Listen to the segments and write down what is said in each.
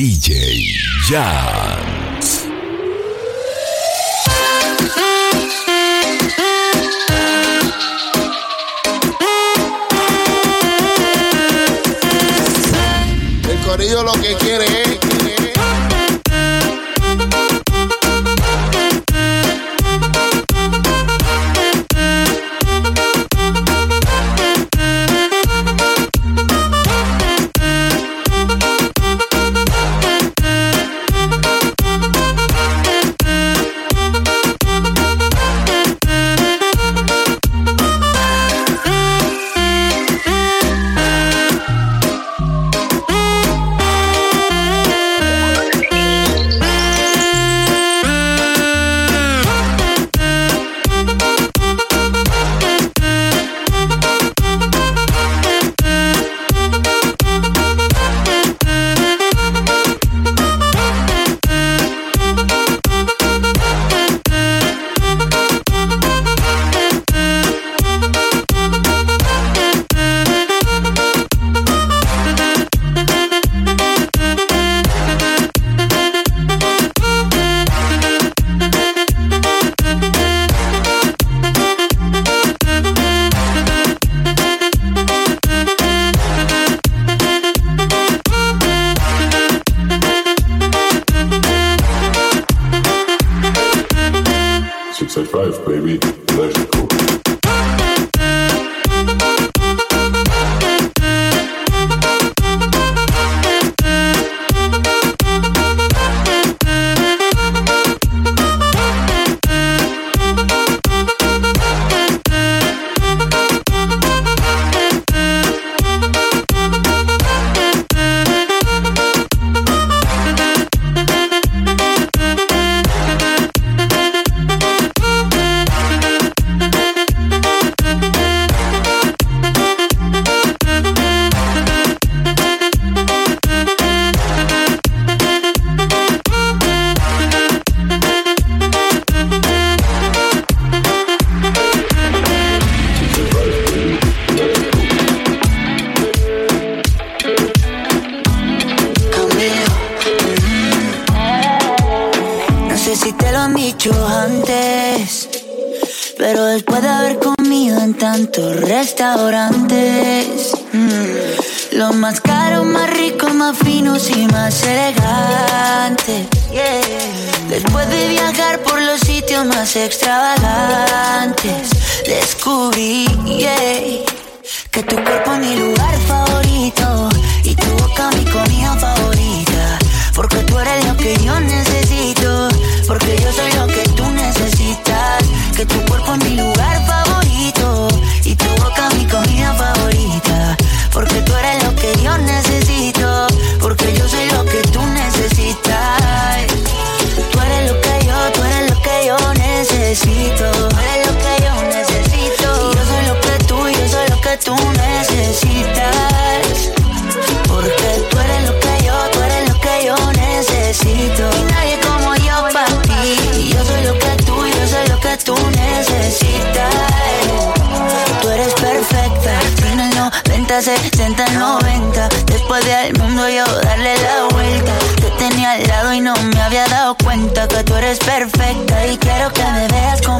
DJ Jans. El corillo lo que quiere es. Descubrí que tu cuerpo es mi lugar favorito De al mundo yo darle la vuelta. Te tenía al lado y no me había dado cuenta que tú eres perfecta. Y quiero que me veas como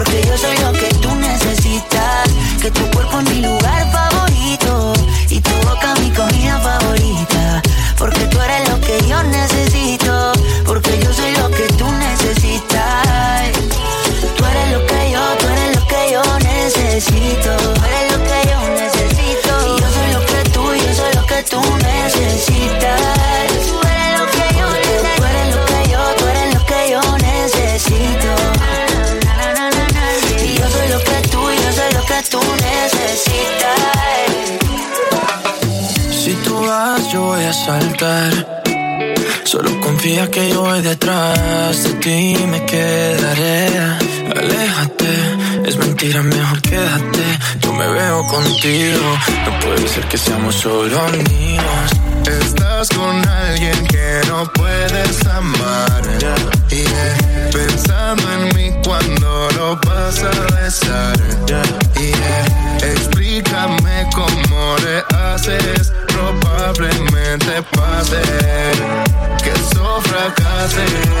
Porque yo soy lo que tú necesitas. Que tu cuerpo es mi lugar Confía que yo voy detrás de ti y me quedaré. Aléjate, es mentira, mejor quédate. Yo me veo contigo, no puede ser que seamos solo amigos. Estás con alguien que no puedes amar. Yeah. Pensando en mí cuando lo vas a besar. Yeah. Explícame cómo le haces. Probablemente pase que eso fracase.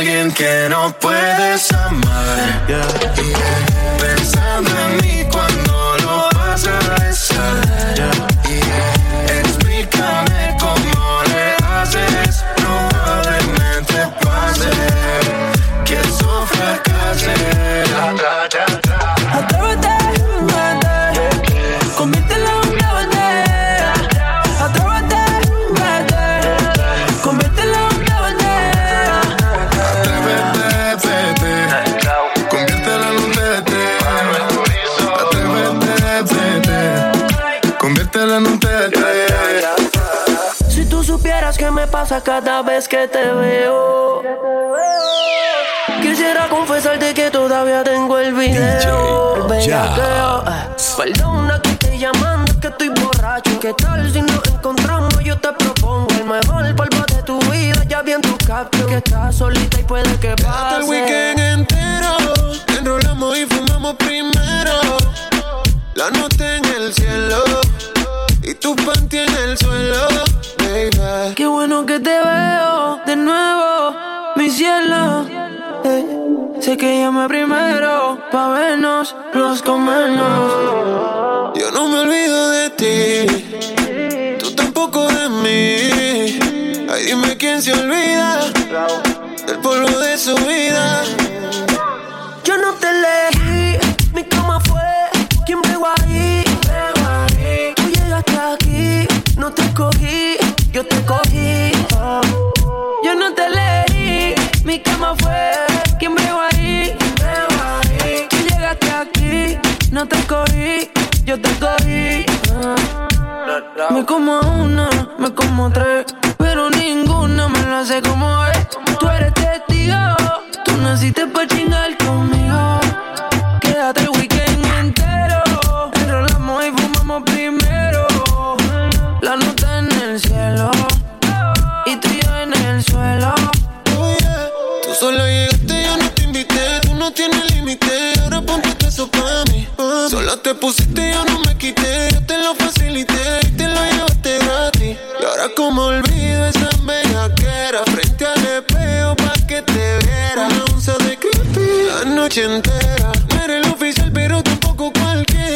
alguien que no puedes amar. Pensando en mí cuando lo vas a besar. Explícame cómo le haces. Probablemente pase que eso fracase. Supieras qué me pasa cada vez que te veo. Quisiera confesarte que todavía tengo el video. DJ Bellaqueo. Perdona que estoy llamando, que estoy borracho. ¿Qué tal si nos encontramos? Yo te propongo el mejor polvo de tu vida. Ya vi en tu caption que estás solita y puede que Hasta pase. el weekend entero. Enrolamos y fumamos primero. La nota en el cielo. Y tu panty en el suelo, baby. Qué bueno que te veo de nuevo, mi cielo. Eh, sé que llamé primero pa' vernos, los comernos. Yo no me olvido de ti. Tú tampoco de mí. Ay, dime quién se olvida del polvo de su vida. Yo no te elegí, mi cama fue quien pegó ahí.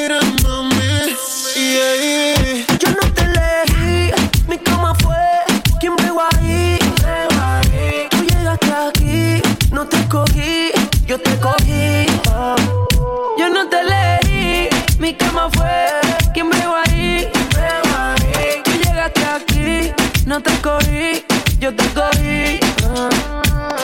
Mami. Yeah. Yo no te elegí, mi cama fue quien pegó ahí. Tú llegaste aquí, no te escogí, yo te cogí. Oh. Yo no te elegí, mi cama fue quien pegó ahí. Tú llegaste aquí, no te escogí, yo te cogí. Oh.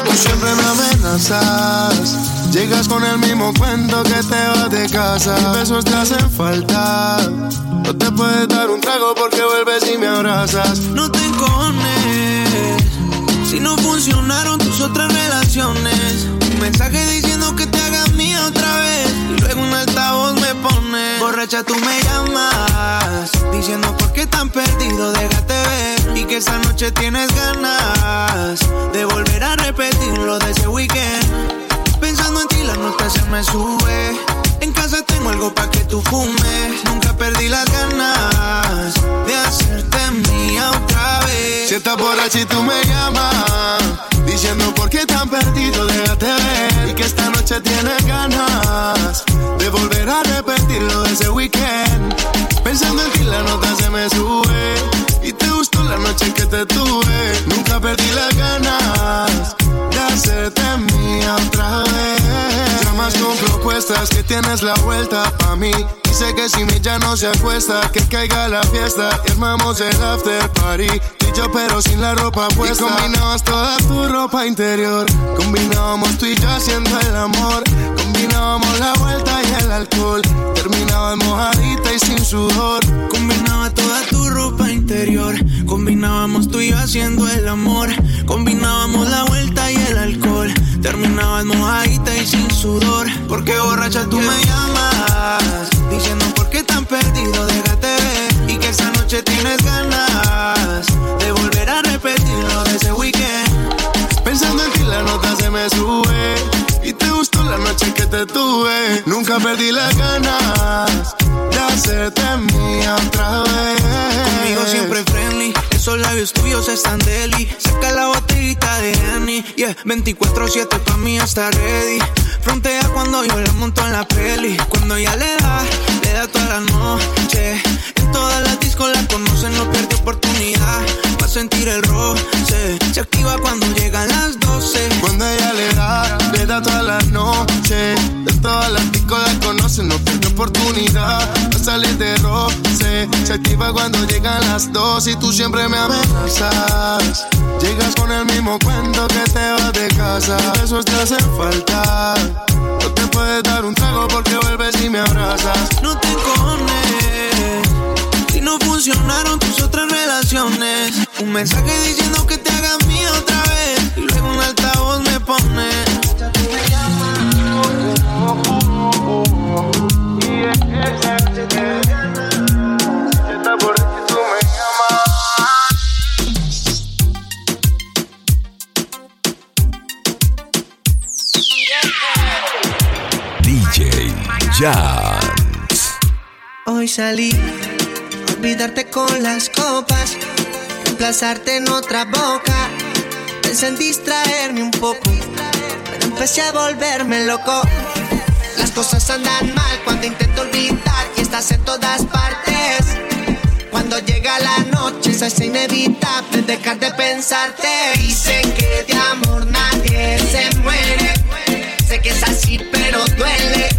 Tú siempre me amenazas. Llegas con el mismo cuento que te vas de casa. besos te hacen falta. No te puedes dar un trago porque vuelves y me abrazas. No te encones. Si no funcionaron tus otras relaciones. Un mensaje diciendo que te hagas mía otra vez. Y luego un altavoz me pone. Borracha, tú me llamas. Diciendo por qué tan perdido, déjate ver. Y que esa noche tienes ganas de volver a repetir lo de ese weekend. Pensando en ti, la nota se me sube. En casa tengo algo pa' que tú fumes. Nunca perdí las ganas de hacerte mía otra vez. Si estás borracha y tú me llamas, diciendo por qué tan perdido, déjate ver. Y que esta noche tienes ganas de volver a repetir lo de ese weekend. Pensando en ti, la nota se me sube. Y te gustó la noche que te tuve. Nunca perdí las ganas de hacerte mía otra vez. Que tienes la vuelta pa' mí. Dice que si mi ya no se acuesta, que caiga la fiesta. Y armamos el after party. Y yo, pero sin la ropa puesta. Y combinabas toda tu ropa interior. Combinábamos tú y yo haciendo el amor. Combinábamos la vuelta y el alcohol. Terminabas mojadita y sin sudor. Combinaba toda tu ropa interior. Combinábamos tú y yo haciendo el amor. Combinábamos la vuelta y el alcohol. Sin sudor. Porque borracha tú me llamas. Diciendo por qué tan perdido, déjate ver. Y que esa noche tienes ganas de volver a repetir lo de ese weekend. Pensando en ti la nota se me sube Y te gustó la noche que te tuve Nunca perdí las ganas De hacerte mía otra vez Conmigo siempre friendly, esos labios tuyos están deli. Yeah. 24-7 pa' mí está ready. Frontea cuando yo la monto en la peli. Cuando ella le da, le da toda la noche. En todas las discos la conocen, no pierde oportunidad. Va a sentir el roce. Se activa cuando llegan las 12. Cuando ella le da, le da toda la noche De todas las discos la conocen, no pierde oportunidad Va a salir de roce Se activa cuando llegan las dos Y tú siempre me amenazas Llegas con el mismo cuento que casa Besos te hacen falta No te puedes dar un trago porque vuelves y me abrazas No te encones. Si no funcionaron tus otras relaciones. Un mensaje diciendo que te hagas mía otra vez. Y luego un altavoz me pone. DJ Hoy salí olvidarte con las copas, reemplazarte en otra boca. Pensé en distraerme un poco, pero empecé a volverme loco. Las cosas andan mal cuando intento olvidar y estás en todas partes. Cuando llega la noche hace inevitable dejar de pensarte. Dicen que de amor nadie se muere. Sé que es así, pero duele.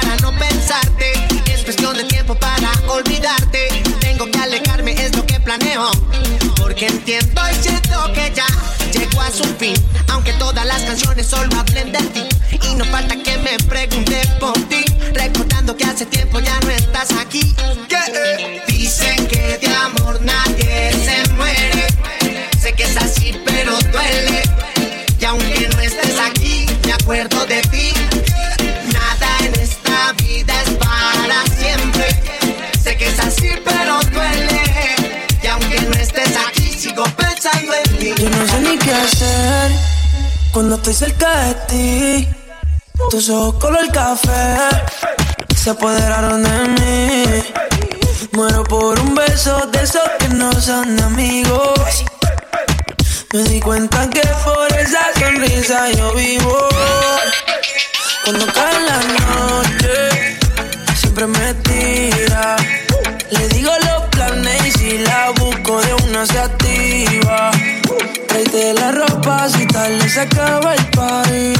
Para no pensarte. Es cuestión de tiempo para olvidarte. Tengo que alejarme, es lo que planeo. Porque entiendo y siento que ya llegó a su fin. Aunque todas las canciones solo hablen de ti. Y no falta que me pregunte por ti. Recordando que hace tiempo ya no estás aquí. Dicen que de amor nadie se muere. Sé que es así, pero duele. Y aunque no estés aquí, me acuerdo de ti. Cuando estoy cerca de ti. Tus ojos color café se apoderaron de mí. Muero por un beso de esos que no son amigos. Me di cuenta que por esa sonrisa yo vivo. Cuando cae la noche, siempre me tira. Le digo los planes y si la busco de una se activa. Tráete la ropa si tarde se acaba el party.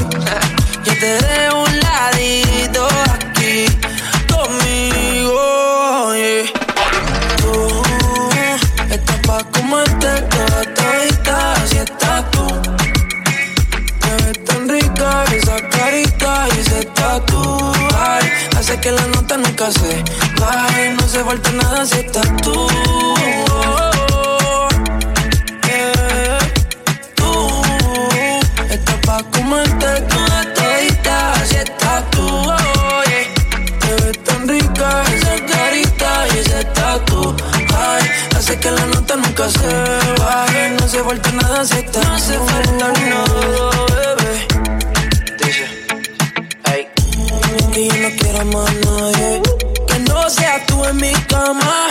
Yo te dejo un ladito aquí conmigo. Yeah. Tú estás pa' comerte toda todita si estás tú. Te ves tan rica esa carita y ese tatu. Ay, hace que la nota nunca se baje. No se falta nada si estás tú. Que la nota nunca se baje. No se falta nada si estás No se falta nada, bebé. Dice, ay. Que yo no quiero más nadie. Que no seas tú en mi cama.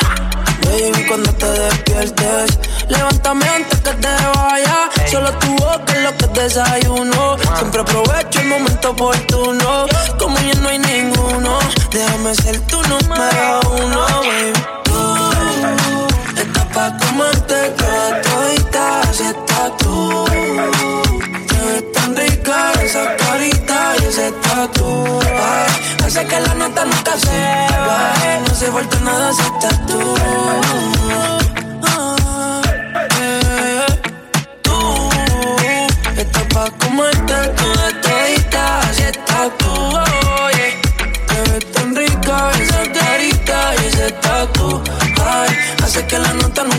Baby, cuando te despiertes, levántame antes que te vaya. Solo tu boca es lo que desayuno. Siempre aprovecho el momento oportuno. Como ya no hay ninguno, déjame ser tu número uno, baby. Pa' comerte toda todita, si estás tú. Te ves tan rica esa carita y ese tatu. Hace que la nota nunca se baje. No se falta nada si estás tú.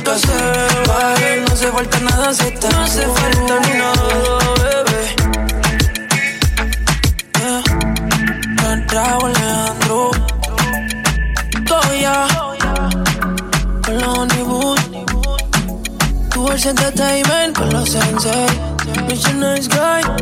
La nunca se baje. No se falta nada si estás No se falta nada, bebé. Yeah. Don Raúl Alejandro. Goya. Con los Hollywood. Tours Entertainment. Con los Sensei. Mission Nice Guy.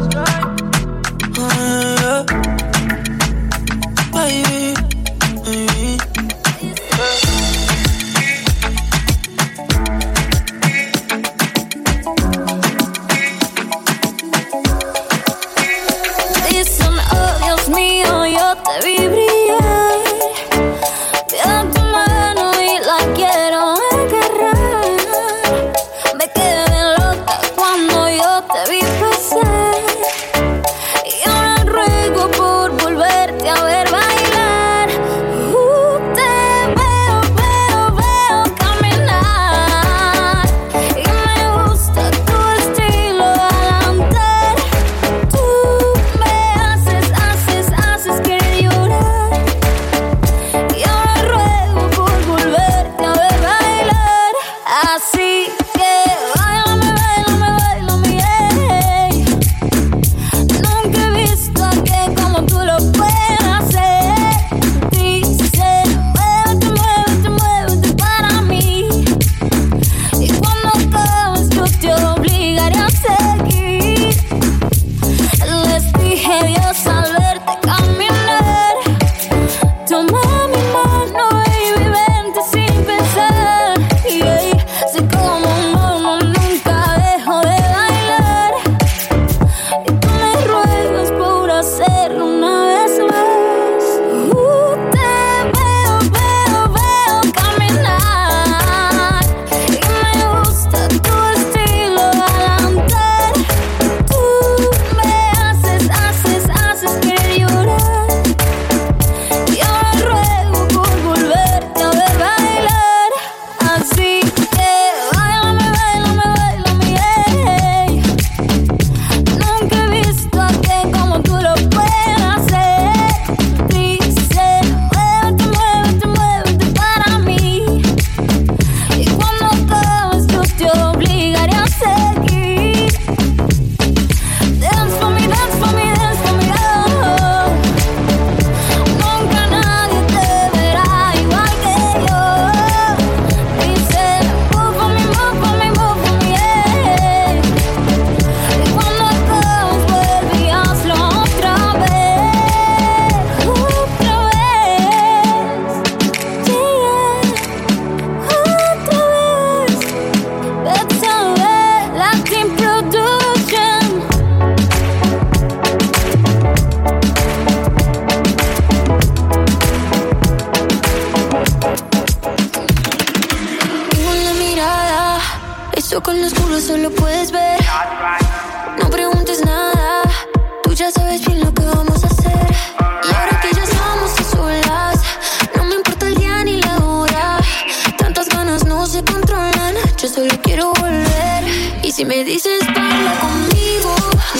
Si me dices baila conmigo,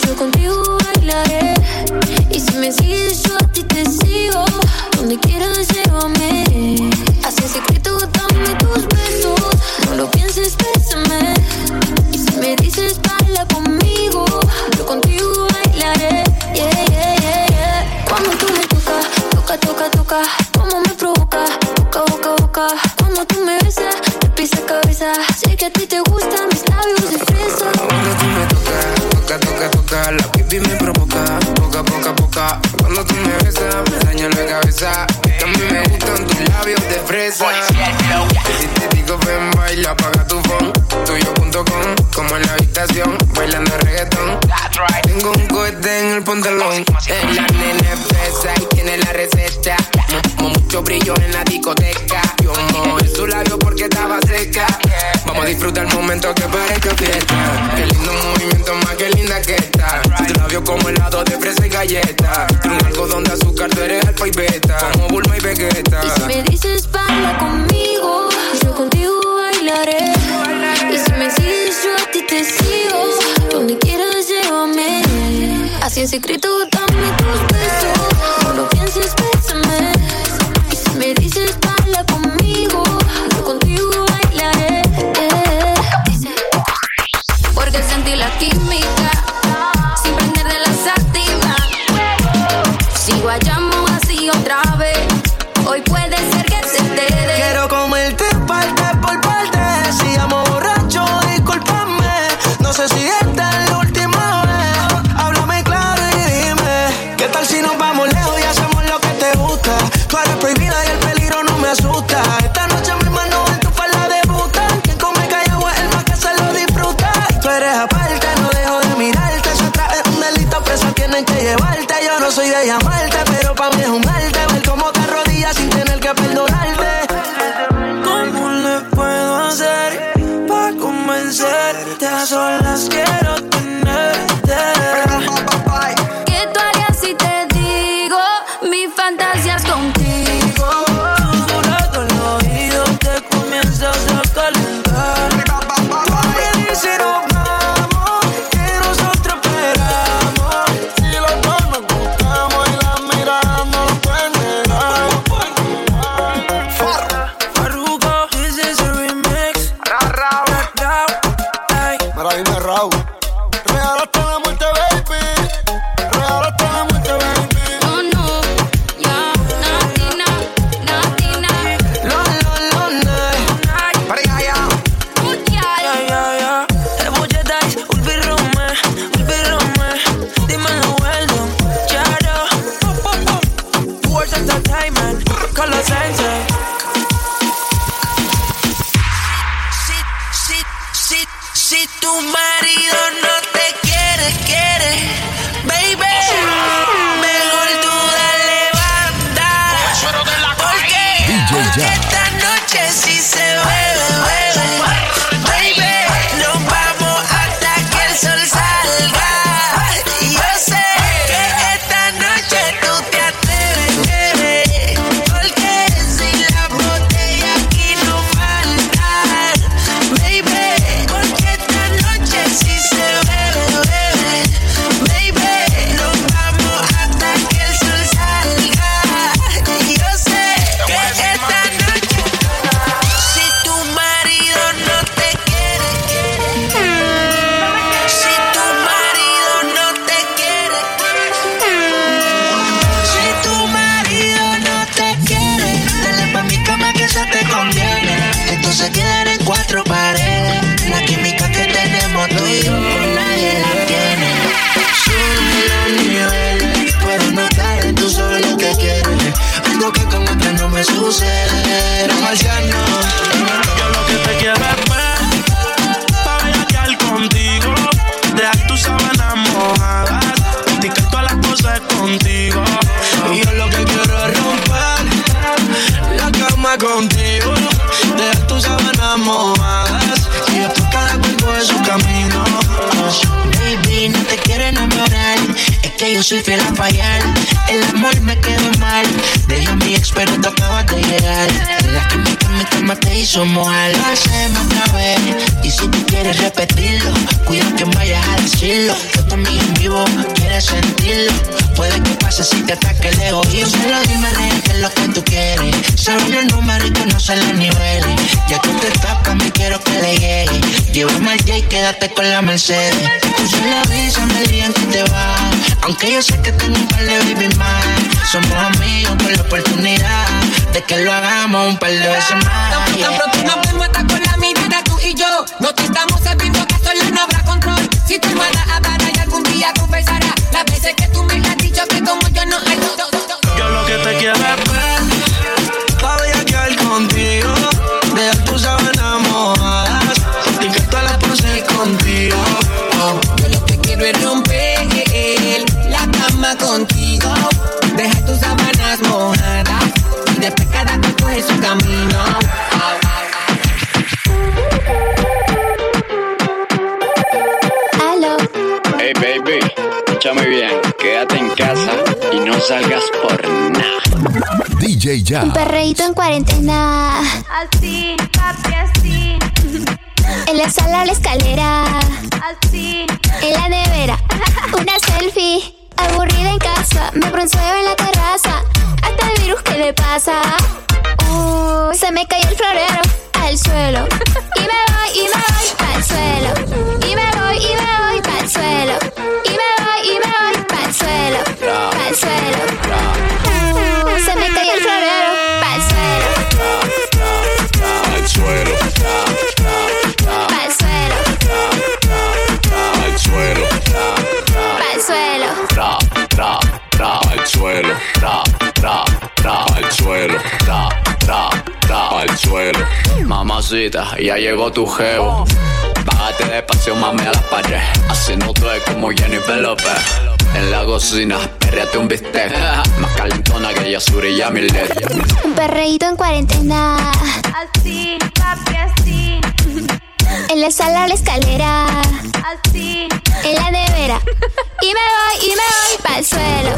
yo contigo bailaré. Y si me sigues, yo a ti te sigo. Donde quieras, llévame. En secreto, dame tus besos. No lo pienses, bésame. Y si me dices baila conmigo, yo contigo bailaré. Yeah, yeah, yeah, yeah. Cuando tú me tocas, toca, toca, toca. Mucho brillo en la discoteca. Yo mojo su labio porque estaba seca. Vamos a disfrutar el momento que parezca fiesta. Qué lindo movimiento, más que linda que está. Tu labio como helado de fresa y galleta. Tú un algodón de azúcar, tú eres alfa y beta. Como Bulma y Vegeta. Y si me dices baila conmigo, yo contigo bailaré. Y si me sigues, yo a ti te sigo. Donde quieras, llévame. Así en secreto, dame tus besos. No lo pienses, bésame. Si me dices baila conmigo, yo contigo bailaré. Porque sentí la química sin prender de la sativa. Sigo llamo así otra vez. Hoy puede ser que se te. Quiero comerte parte por parte. Si amo borracho, discúlpame. No sé si esta es la última vez. Háblame claro y dime. ¿Qué tal si nos vamos lejos y hacemos lo que te gusta? Tú eres prohibida yo soy fiel a fallar. El amor me quedó mal. Deja mi experto acabas de llegar. La química en mi cama te hizo mojar. Lo hacemos otra vez. Y si tú quieres repetirlo, cuida que vayas a decirlo. Que también en vivo quieres sentirlo. Puede que pase si te ataque el egoísmo. Solo dime real que es lo que tú quieres. Saber el número y conocer los niveles. Ya que te toca, me quiero que le llegue. Llévame al J y quédate con la Mercedes. Tú solo avísame el día en que te vas. Aunque yo sé que tengo un par de baby más. Somos amigos con la oportunidad de que lo hagamos un par de veces más. Tan, tan pronto nos vemos estar con la mirada tú y yo. No te estamos sabiendo que solo no habrá control. Si tu hermana hablará y algún día confesará las veces que tú me has dicho que como yo no hay todo. Yo lo que te quiero es ver, pa' quedar contigo. De un perreíto en cuarentena. Así, papi, así, En la sala la escalera. así. En la nevera. Una selfie. Aburrida en casa. Me bronceo en la terraza. Hasta el virus, ¿qué le pasa? Uh, se me cayó el florero al suelo. Y me voy, y me voy Mamacita, ya llegó tu jevo. Bájate despacio, mami, a la pared. Así no tú es como Jennifer López. En la cocina, perreate un bistec. Más calentona que Yasuri y Yamilet. Un perreíto en cuarentena. Así, papi, así, En la sala la escalera. así. En la nevera. Y me voy, y me voy pa'l suelo.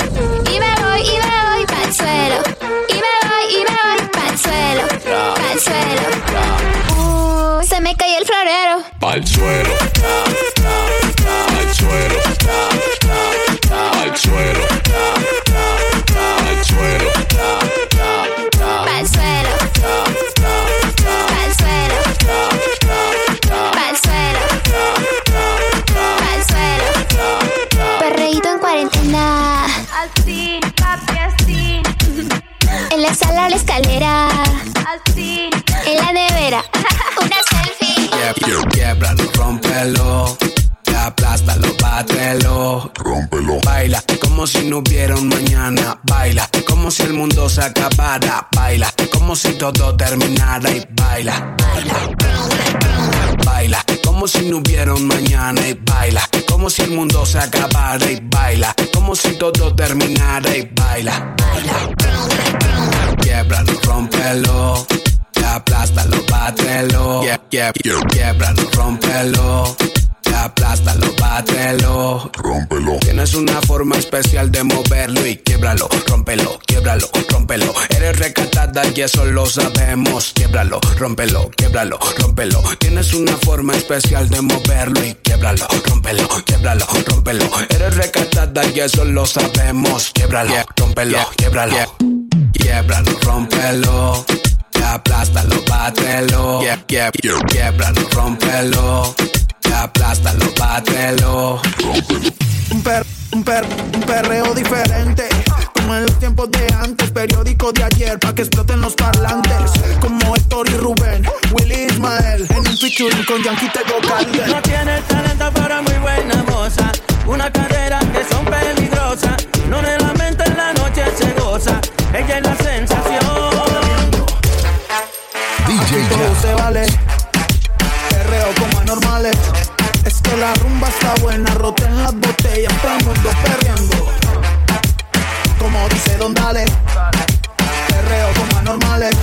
Y me voy, y me voy pa'l suelo. Y me voy, y me voy pa'l suelo. Pa'l suelo. Uh, se me cayó el florero. Al suelo, al suelo, al suelo, todo terminara. Y baila. Baila como si no hubiera un mañana. Y baila como si el mundo se acabara. Y baila como si todo terminara. Y baila. Quiebralo, rómpelo. Aplástalo, bátelo. Quiebralo, rómpelo. Aplástalo, bátelo. Rómpelo. Tienes una forma especial de moverlo y quiebralo, rómpelo, quiebralo, rómpelo. Eres recatada y eso lo sabemos. Quiebralo, rómpelo, quiebralo, rómpelo. Tienes una forma especial de moverlo y quiebralo, rómpelo, quiebralo, rómpelo. Eres recatada y eso lo sabemos. Quiebralo, rómpelo, quiebralo. Quiebralo, rómpelo. Aplástalo, bátelo. Quiebralo, rómpelo. Aplástalo, bátelo. Un, per, un, per, un perreo diferente. Como en los tiempos de antes, periódico de ayer, pa' que exploten los parlantes. Como Héctor y Rubén, Willy Ismael, en un featuring con Yankee Tego Calder. No tiene talento, pero es muy buena moza. Una cadera que son peligrosas. No en la mente en la noche se goza. Ella es la sensación. DJ Todo se vale. Perreo como anormales. Que la rumba está buena, roten las botellas, todo el mundo perreando. Como dice Don Dale. Perreo como anormales.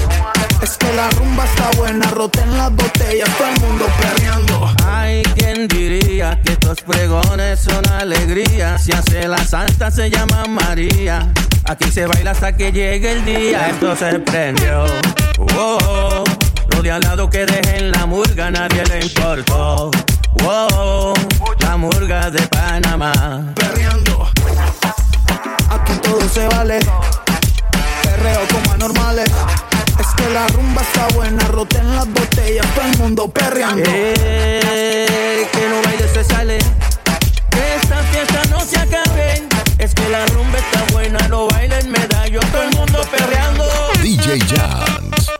Es que la rumba está buena, roten las botellas, todo el mundo perreando. Ay, ¿quién diría que estos pregones son alegría? Si hace la santa se llama María. Aquí se baila hasta que llegue el día. Esto se prendió. Oh, lo de al lado que dejen la murga, nadie le importó. Wow, hamburgas de Panamá. Perreando, aquí todo se vale. Perreo como anormales. Es que la rumba está buena, roten las botellas, todo el mundo perreando. Eh, que no baile se sale, que esta fiesta no se acabe. Es que la rumba está buena, no bailen medallo, todo el mundo perreando. DJ Jans.